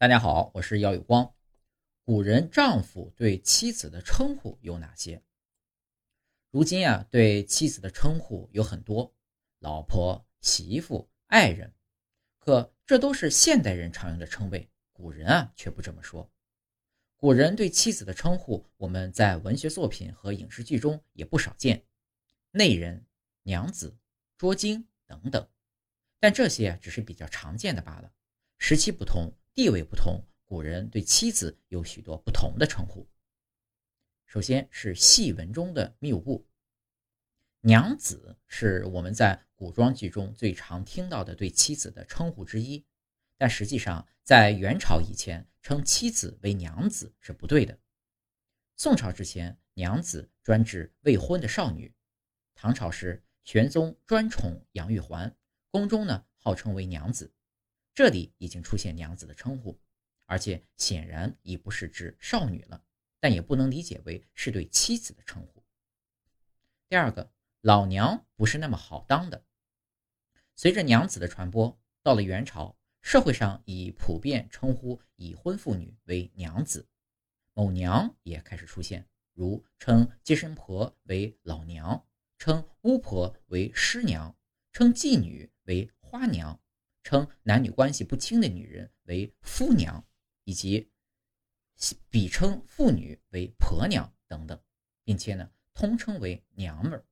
大家好，我是姚有光。古人丈夫对妻子的称呼有哪些？如今啊，对妻子的称呼有很多，老婆、媳妇、爱人。可这都是现代人常用的称谓，古人啊却不这么说。古人对妻子的称呼，我们在文学作品和影视剧中也不少见，内人、娘子、捉精等等。但这些只是比较常见的罢了，时期不同。地位不同，古人对妻子有许多不同的称呼。首先是戏文中的谬误，娘子是我们在古装剧中最常听到的对妻子的称呼之一，但实际上在元朝以前，称妻子为娘子是不对的。宋朝之前，娘子专指未婚的少女；唐朝时，玄宗专宠杨玉环，宫中呢号称为娘子。这里已经出现“娘子”的称呼，而且显然已不是指少女了，但也不能理解为是对妻子的称呼。第二个，老娘不是那么好当的。随着“娘子”的传播，到了元朝，社会上已普遍称呼已婚妇女为娘子，某娘也开始出现，如称接生婆为老娘，称巫婆为师娘，称妓女为花娘。称男女关系不清的女人为夫娘，以及比称妇女为婆娘等等，并且呢，通称为娘们儿。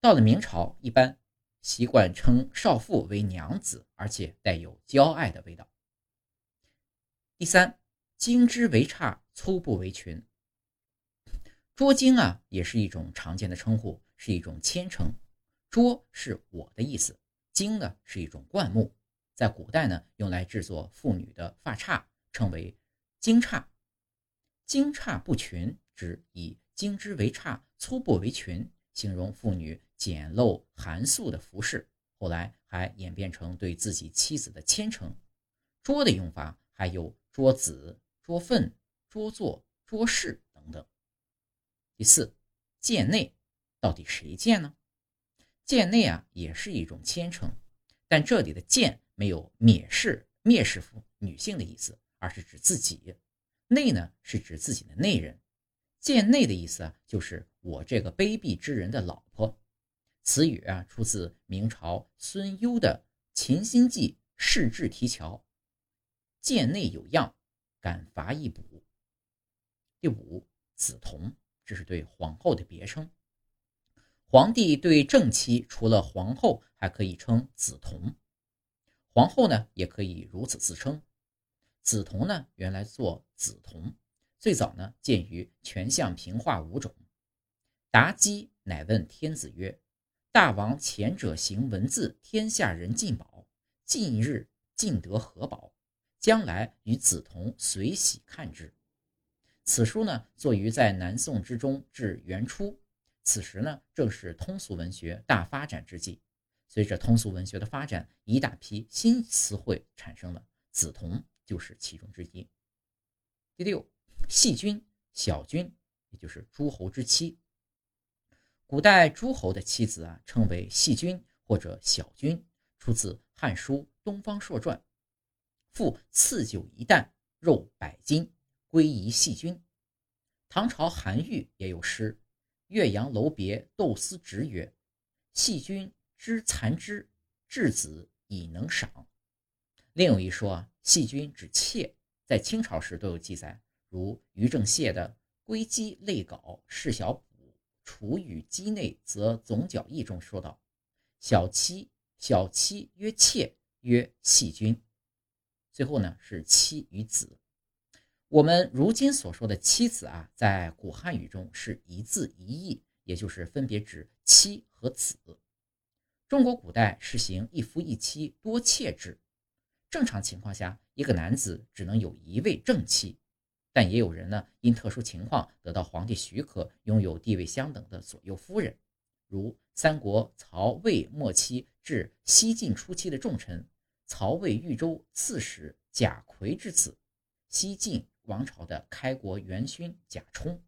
到了明朝，一般习惯称少妇为娘子，而且带有娇爱的味道。第三，精之为差，粗布为裙。捉精啊，也是一种常见的称呼，是一种谦称。捉是我的意思。巾呢是一种灌木，在古代呢用来制作妇女的发钗，称为巾钗。巾钗不裙，指以巾织为钗，粗布为裙，形容妇女简陋寒素的服饰。后来还演变成对自己妻子的谦称。捉的用法还有捉子、捉粪、捉作、捉事等等。第四，贱内，到底谁贱呢？贱内啊，也是一种谦称，但这里的贱没有蔑视、蔑视妇女性的意思，而是指自己。内呢，是指自己的内人。贱内的意思啊，就是我这个卑鄙之人的老婆。此语啊，出自明朝孙攸的《秦心记·世志题桥》：“贱内有恙，敢伐一补。”第五，梓潼，这是对皇后的别称。皇帝对正妻除了皇后，还可以称梓潼。皇后呢，也可以如此自称。梓潼呢，原来作梓潼，最早呢见于《全相平话五种》。妲己乃问天子曰：“大王前者行文字，天下人尽宝，近日尽得何宝？将来与梓潼随喜看之。”此书呢，作于在南宋之中至元初。此时呢，正是通俗文学大发展之际。随着通俗文学的发展，一大批新词汇产生了，梓潼就是其中之一。第六，细君、小君，也就是诸侯之妻。古代诸侯的妻子啊，称为细君或者小君，出自《汉书·东方朔传》。父赐酒一担，肉百斤，归宜细君。唐朝韩愈也有诗。岳阳楼别窦思直曰：“细君之残之，稚子以能赏。”另有一说啊，细君指妾，在清朝时都有记载，如于正燮的《归鸡类稿释小补楚语鸡内则总角义》中说道：“小妻，小妻曰妾，曰细君。”最后呢是妻与子。我们如今所说的妻子啊，在古汉语中是一字一义，也就是分别指妻和子。中国古代实行一夫一妻多妾制，正常情况下，一个男子只能有一位正妻，但也有人呢因特殊情况得到皇帝许可，拥有地位相等的左右夫人，如三国曹魏末期至西晋初期的重臣曹魏豫州刺史贾逵之子，西晋。王朝的开国元勋贾充。